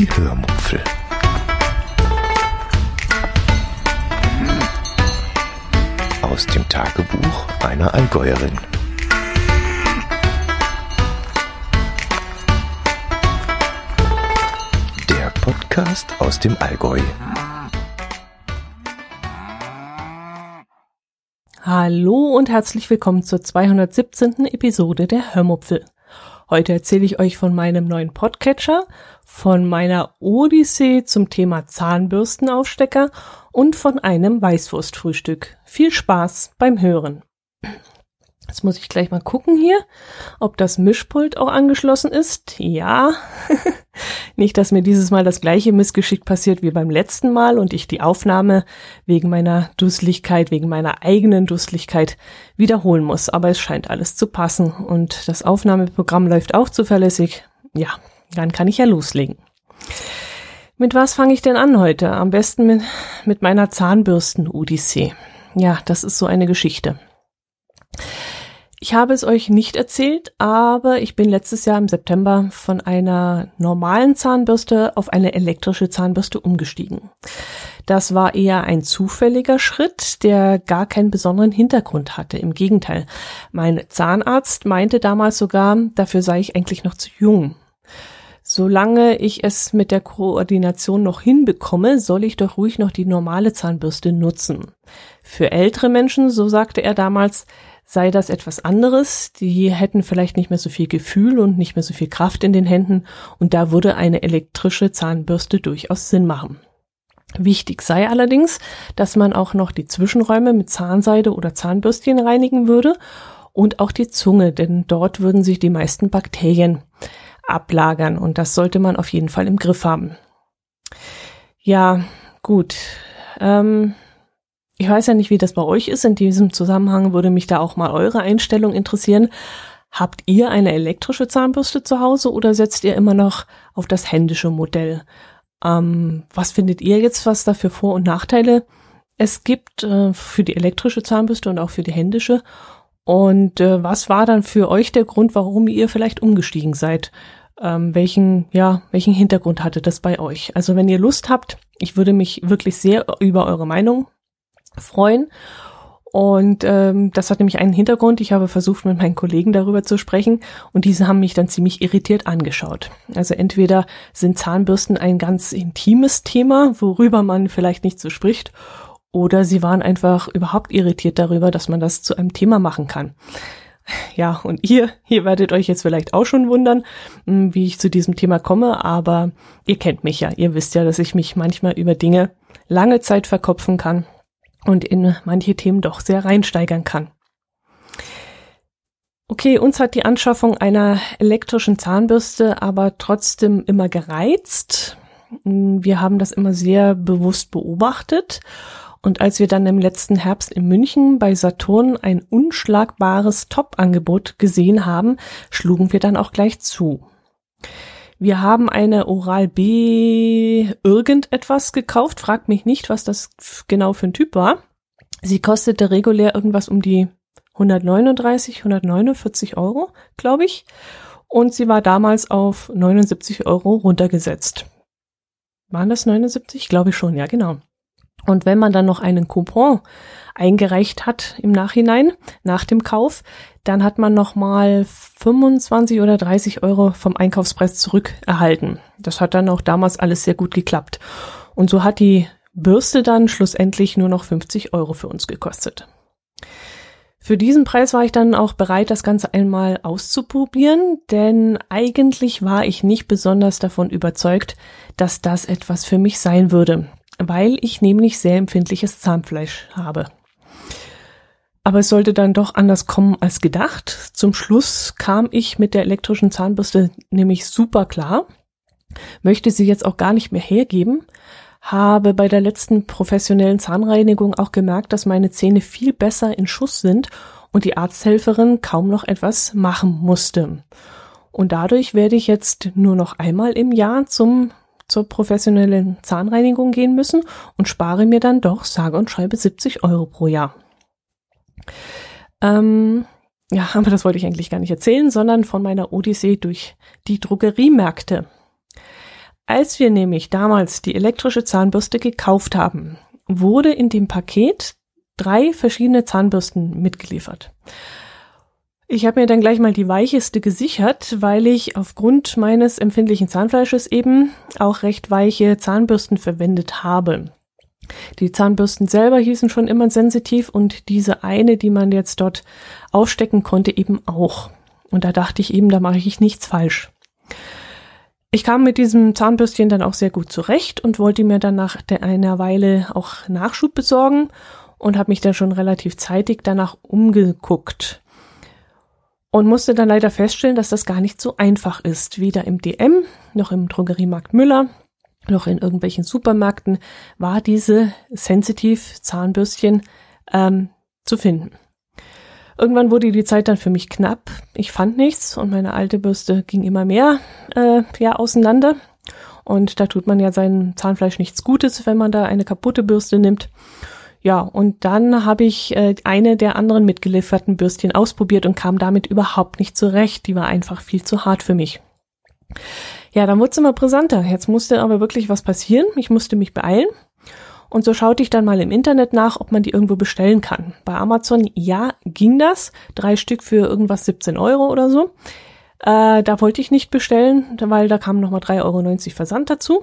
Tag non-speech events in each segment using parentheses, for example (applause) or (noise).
Die Hörmupfel. Aus dem Tagebuch einer Allgäuerin. Der Podcast aus dem Allgäu. Hallo und herzlich willkommen zur 217. Episode der Hörmupfel. Heute erzähle ich euch von meinem neuen Podcatcher, von meiner Odyssee zum Thema Zahnbürstenaufstecker und von einem Weißwurstfrühstück. Viel Spaß beim Hören. Jetzt muss ich gleich mal gucken hier, ob das Mischpult auch angeschlossen ist. Ja. (laughs) Nicht, dass mir dieses Mal das gleiche Missgeschick passiert wie beim letzten Mal und ich die Aufnahme wegen meiner Dusseligkeit, wegen meiner eigenen Dusseligkeit wiederholen muss. Aber es scheint alles zu passen und das Aufnahmeprogramm läuft auch zuverlässig. Ja, dann kann ich ja loslegen. Mit was fange ich denn an heute? Am besten mit, mit meiner Zahnbürsten-Odyssee. Ja, das ist so eine Geschichte. Ich habe es euch nicht erzählt, aber ich bin letztes Jahr im September von einer normalen Zahnbürste auf eine elektrische Zahnbürste umgestiegen. Das war eher ein zufälliger Schritt, der gar keinen besonderen Hintergrund hatte. Im Gegenteil, mein Zahnarzt meinte damals sogar, dafür sei ich eigentlich noch zu jung. Solange ich es mit der Koordination noch hinbekomme, soll ich doch ruhig noch die normale Zahnbürste nutzen. Für ältere Menschen, so sagte er damals, sei das etwas anderes. Die hätten vielleicht nicht mehr so viel Gefühl und nicht mehr so viel Kraft in den Händen und da würde eine elektrische Zahnbürste durchaus Sinn machen. Wichtig sei allerdings, dass man auch noch die Zwischenräume mit Zahnseide oder Zahnbürstchen reinigen würde und auch die Zunge, denn dort würden sich die meisten Bakterien ablagern und das sollte man auf jeden Fall im Griff haben. Ja, gut. Ähm, ich weiß ja nicht, wie das bei euch ist. In diesem Zusammenhang würde mich da auch mal eure Einstellung interessieren. Habt ihr eine elektrische Zahnbürste zu Hause oder setzt ihr immer noch auf das händische Modell? Ähm, was findet ihr jetzt, was da für Vor- und Nachteile es gibt äh, für die elektrische Zahnbürste und auch für die händische? Und äh, was war dann für euch der Grund, warum ihr vielleicht umgestiegen seid? Ähm, welchen, ja, welchen Hintergrund hatte das bei euch? Also wenn ihr Lust habt, ich würde mich wirklich sehr über eure Meinung freuen. Und ähm, das hat nämlich einen Hintergrund. Ich habe versucht, mit meinen Kollegen darüber zu sprechen und diese haben mich dann ziemlich irritiert angeschaut. Also entweder sind Zahnbürsten ein ganz intimes Thema, worüber man vielleicht nicht so spricht, oder sie waren einfach überhaupt irritiert darüber, dass man das zu einem Thema machen kann. Ja, und ihr, ihr werdet euch jetzt vielleicht auch schon wundern, hm, wie ich zu diesem Thema komme, aber ihr kennt mich ja. Ihr wisst ja, dass ich mich manchmal über Dinge lange Zeit verkopfen kann und in manche Themen doch sehr reinsteigern kann. Okay, uns hat die Anschaffung einer elektrischen Zahnbürste aber trotzdem immer gereizt. Wir haben das immer sehr bewusst beobachtet. Und als wir dann im letzten Herbst in München bei Saturn ein unschlagbares Top-Angebot gesehen haben, schlugen wir dann auch gleich zu. Wir haben eine Oral B irgendetwas gekauft. Fragt mich nicht, was das genau für ein Typ war. Sie kostete regulär irgendwas um die 139, 149 Euro, glaube ich. Und sie war damals auf 79 Euro runtergesetzt. Waren das 79? Glaube ich schon, ja, genau. Und wenn man dann noch einen Coupon eingereicht hat im Nachhinein, nach dem Kauf, dann hat man nochmal 25 oder 30 Euro vom Einkaufspreis zurückerhalten. Das hat dann auch damals alles sehr gut geklappt. Und so hat die Bürste dann schlussendlich nur noch 50 Euro für uns gekostet. Für diesen Preis war ich dann auch bereit, das Ganze einmal auszuprobieren, denn eigentlich war ich nicht besonders davon überzeugt, dass das etwas für mich sein würde weil ich nämlich sehr empfindliches Zahnfleisch habe. Aber es sollte dann doch anders kommen als gedacht. Zum Schluss kam ich mit der elektrischen Zahnbürste nämlich super klar, möchte sie jetzt auch gar nicht mehr hergeben, habe bei der letzten professionellen Zahnreinigung auch gemerkt, dass meine Zähne viel besser in Schuss sind und die Arzthelferin kaum noch etwas machen musste. Und dadurch werde ich jetzt nur noch einmal im Jahr zum zur professionellen Zahnreinigung gehen müssen und spare mir dann doch sage und schreibe 70 Euro pro Jahr. Ähm, ja, (laughs) aber das wollte ich eigentlich gar nicht erzählen, sondern von meiner Odyssee durch die Drogeriemärkte. Als wir nämlich damals die elektrische Zahnbürste gekauft haben, wurde in dem Paket drei verschiedene Zahnbürsten mitgeliefert. Ich habe mir dann gleich mal die weicheste gesichert, weil ich aufgrund meines empfindlichen Zahnfleisches eben auch recht weiche Zahnbürsten verwendet habe. Die Zahnbürsten selber hießen schon immer sensitiv und diese eine, die man jetzt dort aufstecken konnte, eben auch. Und da dachte ich eben, da mache ich nichts falsch. Ich kam mit diesem Zahnbürstchen dann auch sehr gut zurecht und wollte mir dann nach einer Weile auch Nachschub besorgen und habe mich dann schon relativ zeitig danach umgeguckt und musste dann leider feststellen, dass das gar nicht so einfach ist. Weder im DM noch im Drogeriemarkt Müller noch in irgendwelchen Supermärkten war diese Sensitiv Zahnbürstchen ähm, zu finden. Irgendwann wurde die Zeit dann für mich knapp. Ich fand nichts und meine alte Bürste ging immer mehr äh, ja, auseinander. Und da tut man ja seinem Zahnfleisch nichts Gutes, wenn man da eine kaputte Bürste nimmt. Ja, und dann habe ich äh, eine der anderen mitgelieferten Bürstchen ausprobiert und kam damit überhaupt nicht zurecht. Die war einfach viel zu hart für mich. Ja, dann wurde es immer brisanter. Jetzt musste aber wirklich was passieren. Ich musste mich beeilen. Und so schaute ich dann mal im Internet nach, ob man die irgendwo bestellen kann. Bei Amazon, ja, ging das. Drei Stück für irgendwas 17 Euro oder so. Äh, da wollte ich nicht bestellen, weil da kamen nochmal 3,90 Euro Versand dazu.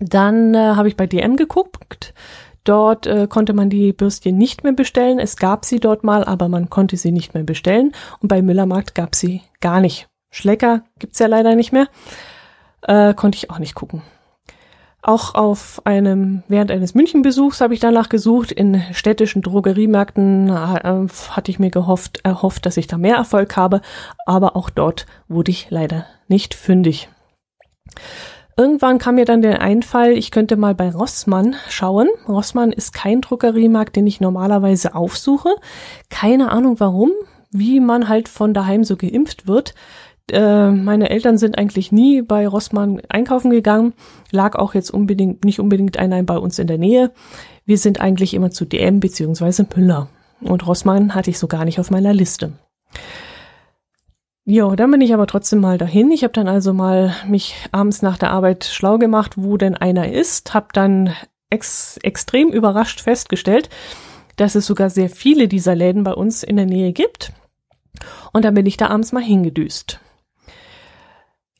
Dann äh, habe ich bei DM geguckt. Dort äh, konnte man die Bürstchen nicht mehr bestellen. Es gab sie dort mal, aber man konnte sie nicht mehr bestellen. Und bei Müllermarkt gab sie gar nicht. Schlecker gibt's ja leider nicht mehr. Äh, konnte ich auch nicht gucken. Auch auf einem, während eines Münchenbesuchs habe ich danach gesucht. In städtischen Drogeriemärkten äh, hatte ich mir gehofft, erhofft, dass ich da mehr Erfolg habe. Aber auch dort wurde ich leider nicht fündig. Irgendwann kam mir dann der Einfall, ich könnte mal bei Rossmann schauen. Rossmann ist kein Druckeriemarkt, den ich normalerweise aufsuche. Keine Ahnung warum, wie man halt von daheim so geimpft wird. Äh, meine Eltern sind eigentlich nie bei Rossmann einkaufen gegangen, lag auch jetzt unbedingt nicht unbedingt einer bei uns in der Nähe. Wir sind eigentlich immer zu DM beziehungsweise Müller. Und Rossmann hatte ich so gar nicht auf meiner Liste. Ja, dann bin ich aber trotzdem mal dahin. Ich habe dann also mal mich abends nach der Arbeit schlau gemacht, wo denn einer ist, habe dann ex extrem überrascht festgestellt, dass es sogar sehr viele dieser Läden bei uns in der Nähe gibt. Und dann bin ich da abends mal hingedüst.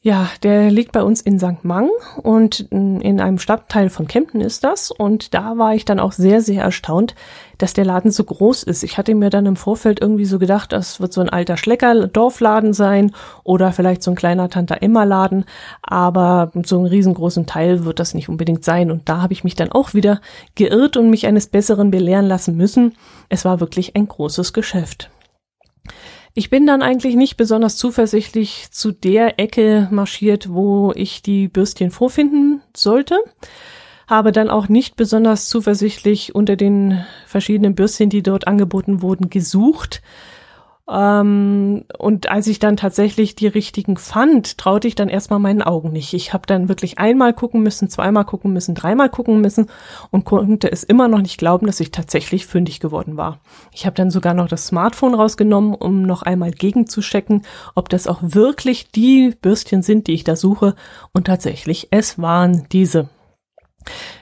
Ja, der liegt bei uns in St. Mang und in einem Stadtteil von Kempten ist das. Und da war ich dann auch sehr, sehr erstaunt, dass der Laden so groß ist. Ich hatte mir dann im Vorfeld irgendwie so gedacht, das wird so ein alter Schlecker-Dorfladen sein oder vielleicht so ein kleiner Tante-Emma-Laden. Aber so einen riesengroßen Teil wird das nicht unbedingt sein. Und da habe ich mich dann auch wieder geirrt und mich eines Besseren belehren lassen müssen. Es war wirklich ein großes Geschäft. Ich bin dann eigentlich nicht besonders zuversichtlich zu der Ecke marschiert, wo ich die Bürstchen vorfinden sollte. Habe dann auch nicht besonders zuversichtlich unter den verschiedenen Bürstchen, die dort angeboten wurden, gesucht ähm, und als ich dann tatsächlich die richtigen fand, traute ich dann erstmal meinen Augen nicht. Ich habe dann wirklich einmal gucken müssen, zweimal gucken müssen, dreimal gucken müssen und konnte es immer noch nicht glauben, dass ich tatsächlich fündig geworden war. Ich habe dann sogar noch das Smartphone rausgenommen, um noch einmal gegenzuchecken, ob das auch wirklich die Bürstchen sind, die ich da suche. Und tatsächlich, es waren diese.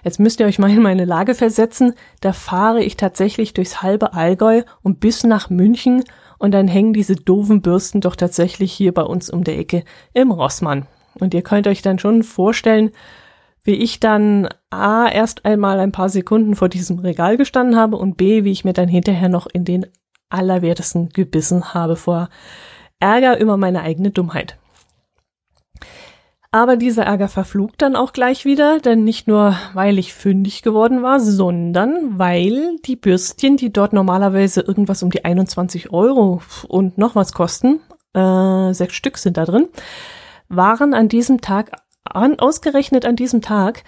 Jetzt müsst ihr euch mal in meine Lage versetzen. Da fahre ich tatsächlich durchs halbe Allgäu und bis nach München und dann hängen diese doofen Bürsten doch tatsächlich hier bei uns um der Ecke im Rossmann. Und ihr könnt euch dann schon vorstellen, wie ich dann A erst einmal ein paar Sekunden vor diesem Regal gestanden habe und B, wie ich mir dann hinterher noch in den Allerwertesten gebissen habe vor Ärger über meine eigene Dummheit. Aber dieser Ärger verflog dann auch gleich wieder, denn nicht nur, weil ich fündig geworden war, sondern weil die Bürstchen, die dort normalerweise irgendwas um die 21 Euro und noch was kosten, äh, sechs Stück sind da drin, waren an diesem Tag, an, ausgerechnet an diesem Tag,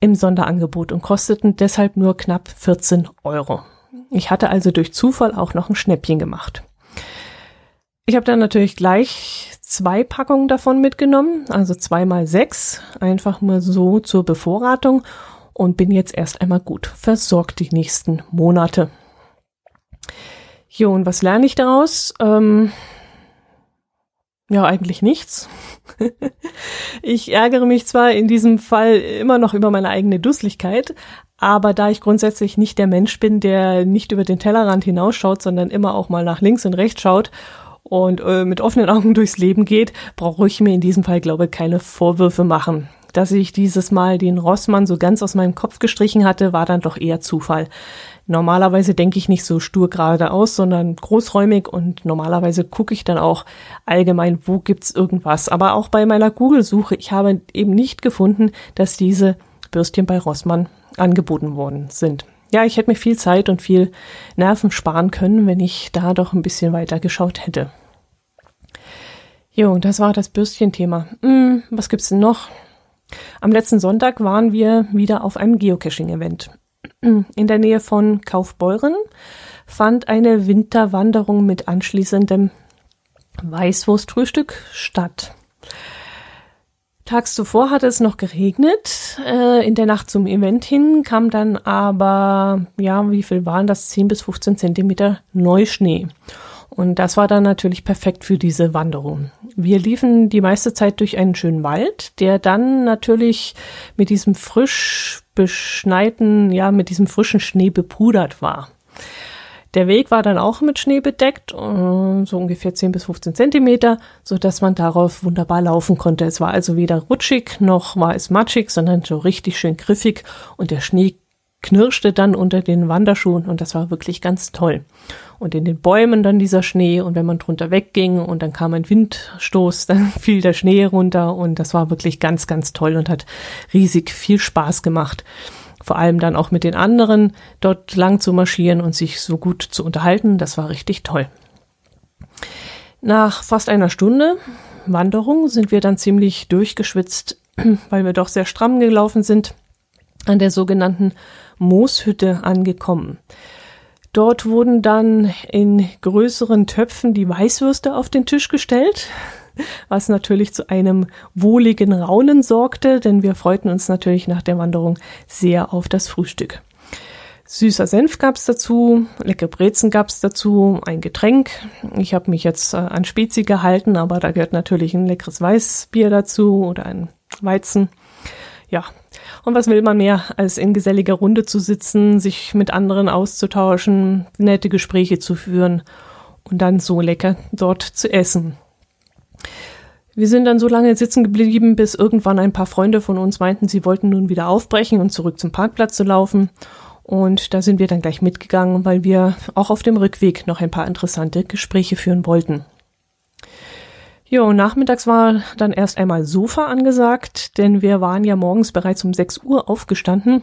im Sonderangebot und kosteten deshalb nur knapp 14 Euro. Ich hatte also durch Zufall auch noch ein Schnäppchen gemacht. Ich habe dann natürlich gleich zwei Packungen davon mitgenommen, also zweimal sechs, einfach mal so zur Bevorratung und bin jetzt erst einmal gut versorgt die nächsten Monate. Jo, und was lerne ich daraus? Ähm, ja, eigentlich nichts. (laughs) Ich ärgere mich zwar in diesem Fall immer noch über meine eigene Dusseligkeit, aber da ich grundsätzlich nicht der Mensch bin, der nicht über den Tellerrand hinausschaut, sondern immer auch mal nach links und rechts schaut und äh, mit offenen Augen (laughs) durchs Leben geht, brauche ich mir in diesem Fall, glaube ich, keine Vorwürfe machen. Dass ich dieses Mal den Rossmann so ganz aus meinem Kopf gestrichen hatte, war dann doch eher Zufall. Normalerweise denke ich nicht so stur geradeaus, sondern großräumig und normalerweise gucke ich dann auch allgemein, wo gibt's irgendwas. Aber auch bei meiner Google-Suche, ich habe eben nicht gefunden, dass diese Bürstchen bei Rossmann angeboten worden sind. Ja, ich hätte mir viel Zeit und viel Nerven sparen können, wenn ich da doch ein bisschen weiter geschaut hätte. Jo, das war das Bürstchen-Thema. Hm, was gibt's denn noch? Am letzten Sonntag waren wir wieder auf einem Geocaching-Event. In der Nähe von Kaufbeuren fand eine Winterwanderung mit anschließendem Weißwurstfrühstück statt. Tags zuvor hatte es noch geregnet. Äh, in der Nacht zum Event hin kam dann aber, ja, wie viel waren das? 10 bis 15 Zentimeter Neuschnee. Und das war dann natürlich perfekt für diese Wanderung. Wir liefen die meiste Zeit durch einen schönen Wald, der dann natürlich mit diesem frisch beschneiten, ja, mit diesem frischen Schnee bepudert war. Der Weg war dann auch mit Schnee bedeckt, äh, so ungefähr 10 bis 15 Zentimeter, so dass man darauf wunderbar laufen konnte. Es war also weder rutschig noch war es matschig, sondern so richtig schön griffig und der Schnee knirschte dann unter den Wanderschuhen und das war wirklich ganz toll. Und in den Bäumen dann dieser Schnee und wenn man drunter wegging und dann kam ein Windstoß, (laughs) dann fiel der Schnee runter und das war wirklich ganz, ganz toll und hat riesig viel Spaß gemacht. Vor allem dann auch mit den anderen dort lang zu marschieren und sich so gut zu unterhalten, das war richtig toll. Nach fast einer Stunde Wanderung sind wir dann ziemlich durchgeschwitzt, (clears throat) weil wir doch sehr stramm gelaufen sind an der sogenannten Mooshütte angekommen. Dort wurden dann in größeren Töpfen die Weißwürste auf den Tisch gestellt, was natürlich zu einem wohligen Raunen sorgte, denn wir freuten uns natürlich nach der Wanderung sehr auf das Frühstück. Süßer Senf gab's dazu, leckere Brezen gab's dazu, ein Getränk. Ich habe mich jetzt äh, an Spezi gehalten, aber da gehört natürlich ein leckeres Weißbier dazu oder ein Weizen. Ja, und was will man mehr, als in geselliger Runde zu sitzen, sich mit anderen auszutauschen, nette Gespräche zu führen und dann so lecker dort zu essen. Wir sind dann so lange sitzen geblieben, bis irgendwann ein paar Freunde von uns meinten, sie wollten nun wieder aufbrechen und zurück zum Parkplatz zu laufen. Und da sind wir dann gleich mitgegangen, weil wir auch auf dem Rückweg noch ein paar interessante Gespräche führen wollten. Jo, nachmittags war dann erst einmal Sofa angesagt, denn wir waren ja morgens bereits um 6 Uhr aufgestanden.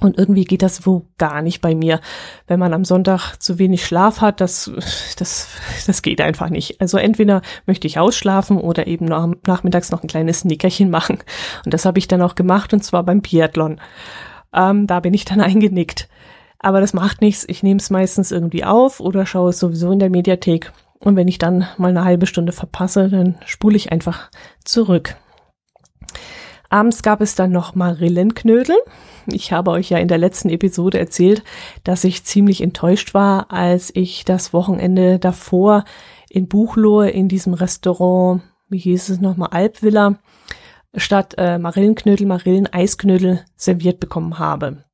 Und irgendwie geht das wo gar nicht bei mir. Wenn man am Sonntag zu wenig Schlaf hat, das, das, das geht einfach nicht. Also entweder möchte ich ausschlafen oder eben noch, nachmittags noch ein kleines Nickerchen machen. Und das habe ich dann auch gemacht und zwar beim Biathlon. Ähm, da bin ich dann (laughs) eingenickt. Aber das macht nichts. Ich nehme es meistens irgendwie auf oder schaue es sowieso in der Mediathek. Und wenn ich dann mal eine halbe Stunde verpasse, dann spule ich einfach zurück. Abends gab es dann noch Marillenknödel. Ich habe euch ja in der letzten Episode erzählt, dass ich ziemlich enttäuscht war, als ich das Wochenende davor in Buchlohe in diesem Restaurant, wie hieß es nochmal, Alpvilla, statt äh, Marillenknödel, Marilleneisknödel serviert bekommen habe.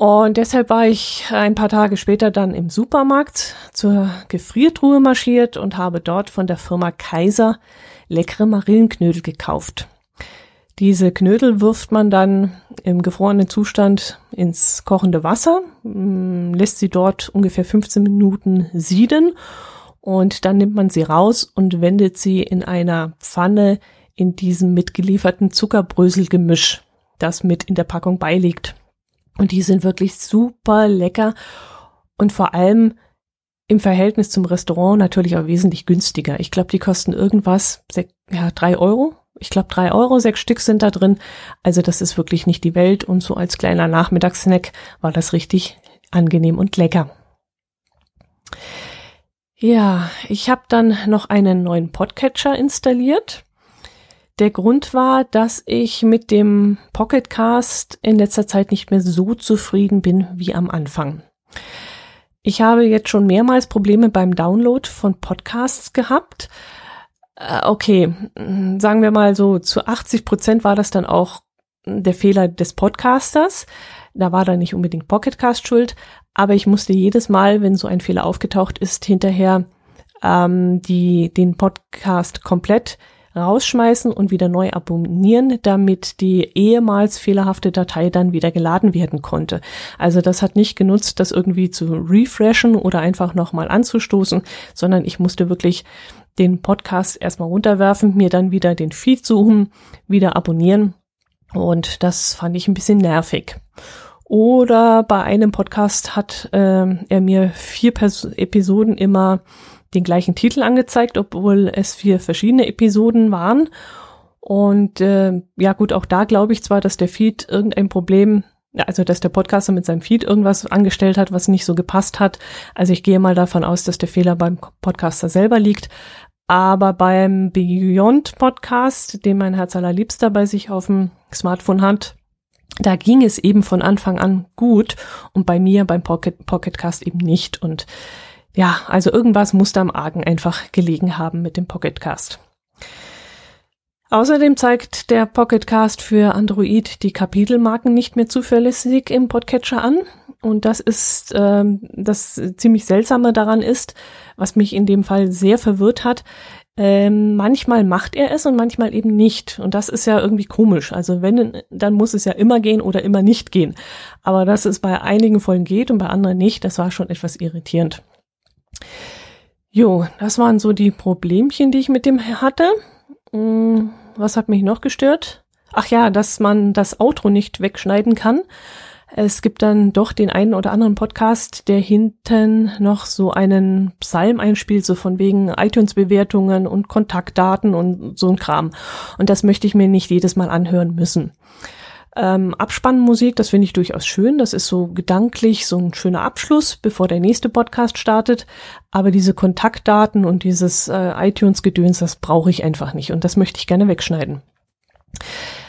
Und deshalb war ich ein paar Tage später dann im Supermarkt zur Gefriertruhe marschiert und habe dort von der Firma Kaiser leckere Marillenknödel gekauft. Diese Knödel wirft man dann im gefrorenen Zustand ins kochende Wasser, mm, lässt sie dort ungefähr 15 Minuten sieden und dann nimmt man sie raus und wendet sie in einer Pfanne in diesem mitgelieferten Zuckerbröselgemisch, das mit in der Packung beiliegt. Und die sind wirklich super lecker und vor allem im Verhältnis zum Restaurant natürlich auch wesentlich günstiger. Ich glaube, die kosten irgendwas, ja, drei Euro. Ich glaube, drei Euro, sechs Stück sind da drin. Also das ist wirklich nicht die Welt. Und so als kleiner Nachmittagssnack war das richtig angenehm und lecker. Ja, ich habe dann noch einen neuen Podcatcher installiert. Der Grund war, dass ich mit dem Pocketcast in letzter Zeit nicht mehr so zufrieden bin wie am Anfang. Ich habe jetzt schon mehrmals Probleme beim Download von Podcasts gehabt. Äh, okay, sagen wir mal so, zu 80 Prozent war das dann auch der Fehler des Podcasters. Da war dann nicht unbedingt Pocketcast schuld, aber ich musste jedes Mal, wenn so ein Fehler aufgetaucht ist, hinterher ähm, die, den Podcast komplett rausschmeißen und wieder neu abonnieren, damit die ehemals fehlerhafte Datei dann wieder geladen werden konnte. Also das hat nicht genutzt, das irgendwie zu refreshen oder einfach nochmal anzustoßen, sondern ich musste wirklich den Podcast erstmal runterwerfen, mir dann wieder den Feed suchen, wieder abonnieren und das fand ich ein bisschen nervig. Oder bei einem Podcast hat äh, er mir vier Pers Episoden immer den gleichen Titel angezeigt, obwohl es vier verschiedene Episoden waren. Und äh, ja gut, auch da glaube ich zwar, dass der Feed irgendein Problem, also dass der Podcaster mit seinem Feed irgendwas angestellt hat, was nicht so gepasst hat. Also ich gehe mal davon aus, dass der Fehler beim Podcaster selber liegt. Aber beim Beyond Podcast, den mein Herz allerliebster bei sich auf dem Smartphone hat, da ging es eben von Anfang an gut und bei mir beim Pocket, Pocketcast eben nicht. Und ja, also irgendwas muss da am Argen einfach gelegen haben mit dem Pocketcast. Außerdem zeigt der Pocketcast für Android die Kapitelmarken nicht mehr zuverlässig im Podcatcher an. Und das ist ähm, das ziemlich seltsame daran ist, was mich in dem Fall sehr verwirrt hat. Ähm, manchmal macht er es und manchmal eben nicht. Und das ist ja irgendwie komisch. Also wenn, dann muss es ja immer gehen oder immer nicht gehen. Aber dass es bei einigen Folgen geht und bei anderen nicht, das war schon etwas irritierend. Jo, das waren so die Problemchen, die ich mit dem hatte. Hm, was hat mich noch gestört? Ach ja, dass man das Outro nicht wegschneiden kann. Es gibt dann doch den einen oder anderen Podcast, der hinten noch so einen Psalm einspielt, so von wegen iTunes-Bewertungen und Kontaktdaten und so ein Kram. Und das möchte ich mir nicht jedes Mal anhören müssen. Ähm, Abspannmusik, das finde ich durchaus schön. Das ist so gedanklich so ein schöner Abschluss, bevor der nächste Podcast startet. Aber diese Kontaktdaten und dieses äh, iTunes-Gedöns, das brauche ich einfach nicht. Und das möchte ich gerne wegschneiden.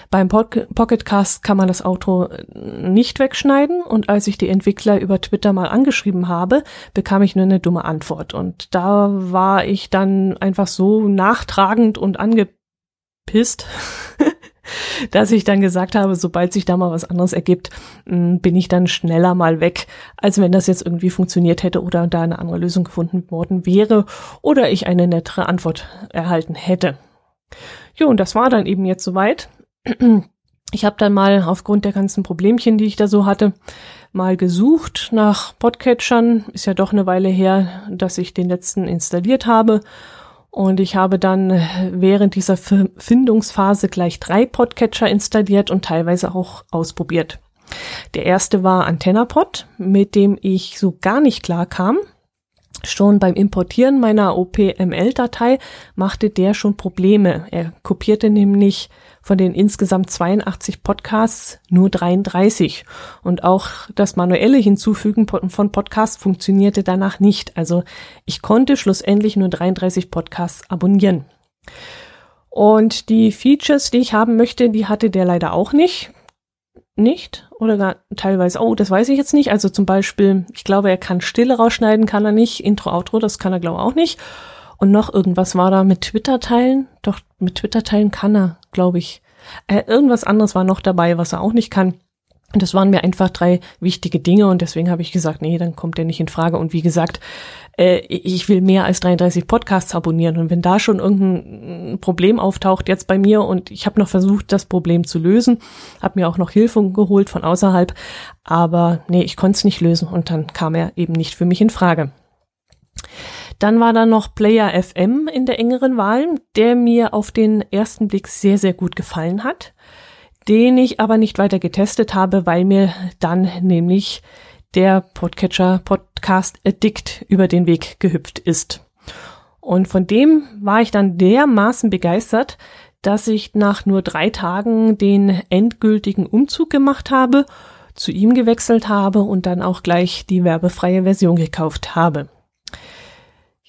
Beim Pocketcast kann man das Auto nicht wegschneiden und als ich die Entwickler über Twitter mal angeschrieben habe, bekam ich nur eine dumme Antwort und da war ich dann einfach so nachtragend und angepisst, (laughs) (laughs) dass ich dann gesagt habe, sobald sich da mal was anderes ergibt, mm, bin ich dann schneller mal weg, als wenn das jetzt irgendwie funktioniert hätte oder da eine andere Lösung gefunden worden wäre oder ich eine nettere Antwort erhalten hätte. Jo, und das war dann eben jetzt soweit. (clears throat) Ich habe dann mal aufgrund der ganzen Problemchen, die ich da so hatte, mal gesucht nach Podcatchern. Ist ja doch eine Weile her, dass ich den letzten installiert habe und ich habe dann während dieser Findungsphase gleich drei Podcatcher installiert und teilweise auch ausprobiert. Der erste war AntennaPod, mit dem ich so gar nicht klar kam. Schon beim Importieren meiner OPML-Datei machte der schon Probleme. Er kopierte nämlich von den insgesamt 82 Podcasts nur 33. Und auch das manuelle Hinzufügen von Podcasts funktionierte danach nicht. Also ich konnte schlussendlich nur 33 Podcasts abonnieren. Und die Features, die ich haben möchte, die hatte der leider auch nicht. Nicht? Oder gar teilweise, oh, das weiß ich jetzt nicht. Also zum Beispiel, ich glaube, er kann Stille rausschneiden, kann er nicht. Intro, Outro, das kann er, glaube ich, auch nicht. Und noch irgendwas war da mit Twitter teilen. Doch, mit Twitter teilen kann er, glaube ich. Äh, irgendwas anderes war noch dabei, was er auch nicht kann. Und das waren mir einfach drei wichtige Dinge und deswegen habe ich gesagt, nee, dann kommt der nicht in Frage. Und wie gesagt, äh, ich will mehr als 33 Podcasts abonnieren. Und wenn da schon irgendein Problem auftaucht jetzt bei mir und ich habe noch versucht, das Problem zu lösen, habe mir auch noch Hilfe geholt von außerhalb, aber nee, ich konnte es nicht lösen und dann kam er eben nicht für mich in Frage. Dann war da noch Player FM in der engeren Wahl, der mir auf den ersten Blick sehr, sehr gut gefallen hat, den ich aber nicht weiter getestet habe, weil mir dann nämlich der Podcatcher Podcast Addict über den Weg gehüpft ist. Und von dem war ich dann dermaßen begeistert, dass ich nach nur drei Tagen den endgültigen Umzug gemacht habe, zu ihm gewechselt habe und dann auch gleich die werbefreie Version gekauft habe.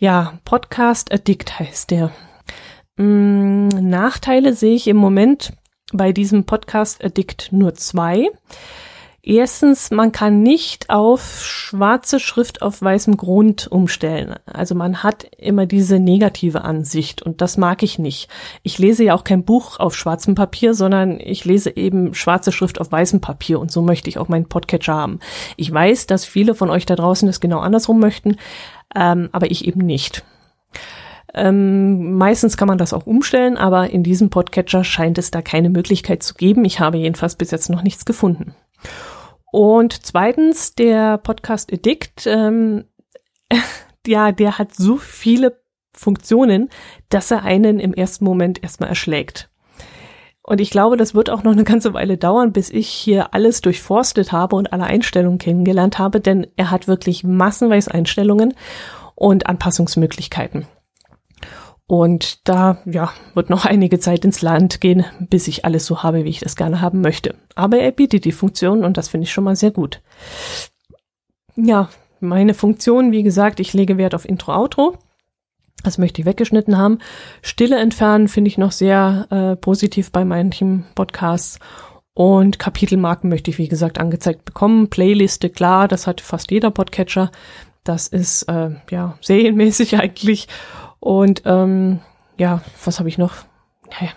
Ja, Podcast Addict heißt der. Hm, Nachteile sehe ich im Moment bei diesem Podcast Addict nur zwei. Erstens, man kann nicht auf schwarze Schrift auf weißem Grund umstellen. Also man hat immer diese negative Ansicht und das mag ich nicht. Ich lese ja auch kein Buch auf schwarzem Papier, sondern ich lese eben schwarze Schrift auf weißem Papier und so möchte ich auch meinen Podcatcher haben. Ich weiß, dass viele von euch da draußen das genau andersrum möchten, ähm, aber ich eben nicht. Ähm, meistens kann man das auch umstellen, aber in diesem Podcatcher scheint es da keine Möglichkeit zu geben. Ich habe jedenfalls bis jetzt noch nichts gefunden. Und zweitens, der Podcast Addict, ähm, (laughs) ja, der hat so viele Funktionen, dass er einen im ersten Moment erstmal erschlägt. Und ich glaube, das wird auch noch eine ganze Weile dauern, bis ich hier alles durchforstet habe und alle Einstellungen kennengelernt habe, denn er hat wirklich massenweise Einstellungen und Anpassungsmöglichkeiten. Und da, ja, wird noch einige Zeit ins Land gehen, bis ich alles so habe, wie ich das gerne haben möchte. Aber er bietet die Funktion und das finde ich schon mal sehr gut. Ja, meine Funktion, wie gesagt, ich lege Wert auf Intro-Outro. Das möchte ich weggeschnitten haben. Stille entfernen finde ich noch sehr äh, positiv bei manchen Podcasts. Und Kapitelmarken möchte ich, wie gesagt, angezeigt bekommen. Playliste, klar, das hat fast jeder Podcatcher. Das ist äh, ja (laughs) serienmäßig eigentlich. Und ähm, ja, was habe ich noch? Naja,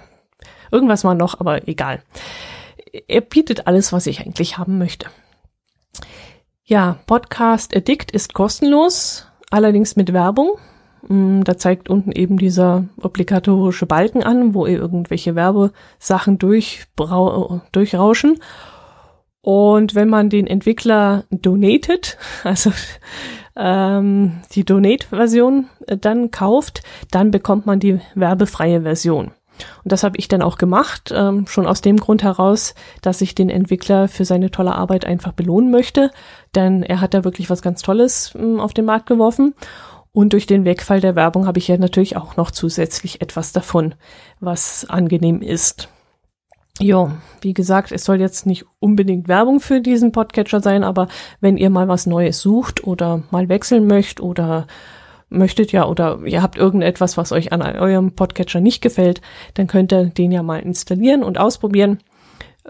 irgendwas mal noch, aber egal. Er bietet alles, was ich eigentlich haben möchte. Ja, Podcast Addict ist kostenlos, allerdings mit Werbung. Mm, da zeigt unten eben dieser obligatorische Balken an, wo ihr irgendwelche Werbesachen durchrauschen. Und wenn man den Entwickler donated, (laughs) also ähm, die Donate-Version äh, dann kauft, dann bekommt man die werbefreie Version. Und das habe ich dann auch gemacht, ähm, schon aus dem Grund heraus, dass ich den Entwickler für seine tolle Arbeit einfach belohnen möchte, denn er hat da wirklich was ganz Tolles ähm, auf den Markt geworfen. Und durch den Wegfall der Werbung habe ich ja natürlich auch noch zusätzlich etwas davon, was angenehm ist. Jo, wie gesagt, es soll jetzt nicht unbedingt Werbung für diesen Podcatcher sein, aber wenn ihr mal was Neues sucht oder mal wechseln möchtet oder möchtet ja oder ihr habt irgendetwas, was euch an eurem Podcatcher nicht gefällt, dann könnt ihr den ja mal installieren und ausprobieren.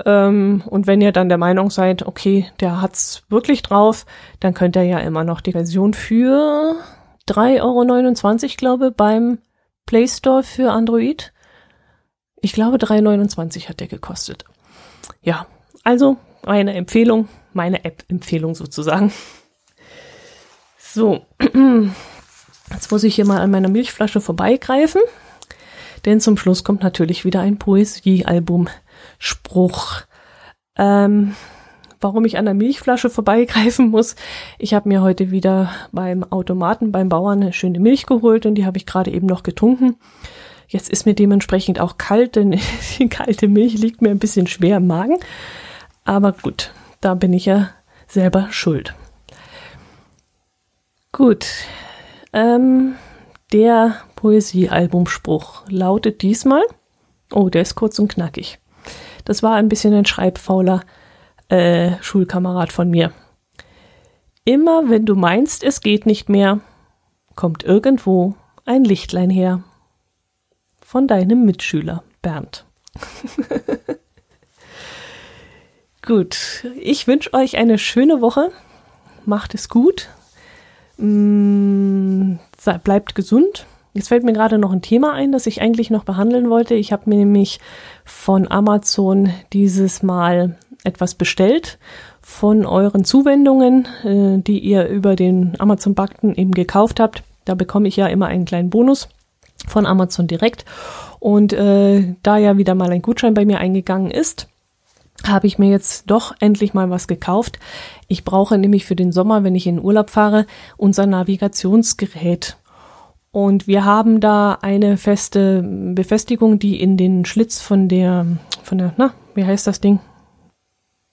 Ähm, und wenn ihr dann der Meinung seid, okay, der hat's wirklich drauf, dann könnt ihr ja immer noch die Version für 3,29 Euro, glaube beim Play Store für Android ich glaube 3,29 hat der gekostet. Ja, also eine Empfehlung, meine App-Empfehlung sozusagen. So, (clears throat) jetzt muss ich hier mal an meiner Milchflasche vorbeigreifen, denn zum Schluss kommt natürlich wieder ein Poesiealbum-Spruch. Ähm, warum ich an der Milchflasche vorbeigreifen muss. Ich habe mir heute wieder beim Automaten beim Bauern eine schöne Milch geholt und die habe ich gerade eben noch getrunken. Jetzt ist mir dementsprechend auch kalt, denn (laughs) die kalte Milch liegt mir ein bisschen schwer im Magen. Aber gut, da bin ich ja selber schuld. Gut, ähm, der Poesiealbumspruch lautet diesmal, oh, der ist kurz und knackig. Das war ein bisschen ein schreibfauler äh, Schulkamerad von mir. Immer wenn du meinst, es geht nicht mehr, kommt irgendwo ein Lichtlein her von deinem Mitschüler Bernd. (laughs) gut, ich wünsche euch eine schöne Woche. Macht es gut. Mm, bleibt gesund. Jetzt fällt mir gerade noch ein Thema ein, das ich eigentlich noch behandeln wollte. Ich habe mir nämlich von Amazon dieses Mal etwas bestellt von euren Zuwendungen, äh, die ihr über den Amazon-Bakten eben gekauft habt. Da bekomme ich ja immer einen kleinen Bonus von Amazon direkt. Und äh, da ja wieder mal ein Gutschein bei mir eingegangen ist, habe ich mir jetzt doch endlich mal was gekauft. Ich brauche nämlich für den Sommer, wenn ich in Urlaub fahre, unser Navigationsgerät. Und wir haben da eine feste Befestigung, die in den Schlitz von der, von der, na, wie heißt das Ding?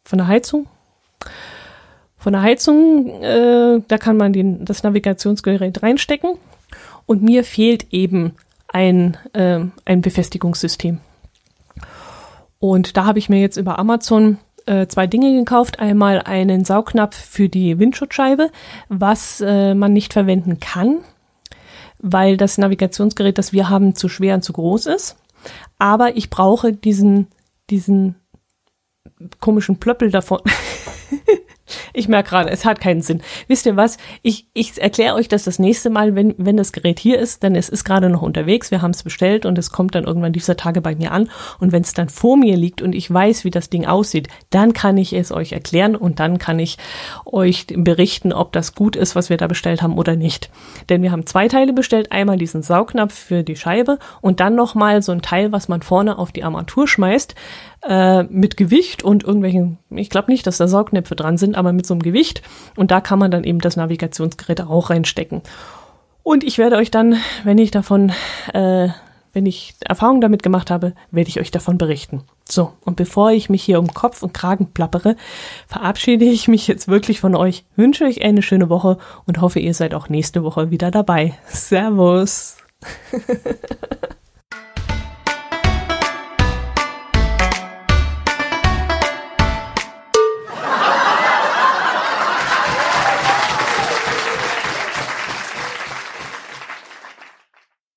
Von der Heizung? Von der Heizung, äh, da kann man den, das Navigationsgerät reinstecken und mir fehlt eben ein, äh, ein Befestigungssystem. Und da habe ich mir jetzt über Amazon äh, zwei Dinge gekauft. Einmal einen Saugnapf für die Windschutzscheibe, was äh, man nicht verwenden kann, weil das Navigationsgerät, das wir haben, zu schwer und zu groß ist. Aber ich brauche diesen, diesen komischen Plöppel davon. (laughs) Ich merke gerade, es hat keinen Sinn. Wisst ihr was? Ich, ich erkläre euch das das nächste Mal, wenn, wenn das Gerät hier ist, denn es ist gerade noch unterwegs. Wir haben es bestellt und es kommt dann irgendwann dieser Tage bei mir an. Und wenn es dann vor mir liegt und ich weiß, wie das Ding aussieht, dann kann ich es euch erklären und dann kann ich euch berichten, ob das gut ist, was wir da bestellt haben oder nicht. Denn wir haben zwei Teile bestellt. Einmal diesen Saugnapf für die Scheibe und dann nochmal so ein Teil, was man vorne auf die Armatur schmeißt äh, mit Gewicht und irgendwelchen, ich glaube nicht, dass da Saugnäpfe dran sind, aber mit so einem Gewicht. Und da kann man dann eben das Navigationsgerät auch reinstecken. Und ich werde euch dann, wenn ich davon, äh, wenn ich Erfahrung damit gemacht habe, werde ich euch davon berichten. So, und bevor ich mich hier um Kopf und Kragen plappere, verabschiede ich mich jetzt wirklich von euch, wünsche euch eine schöne Woche und hoffe, ihr seid auch nächste Woche wieder dabei. Servus! (laughs)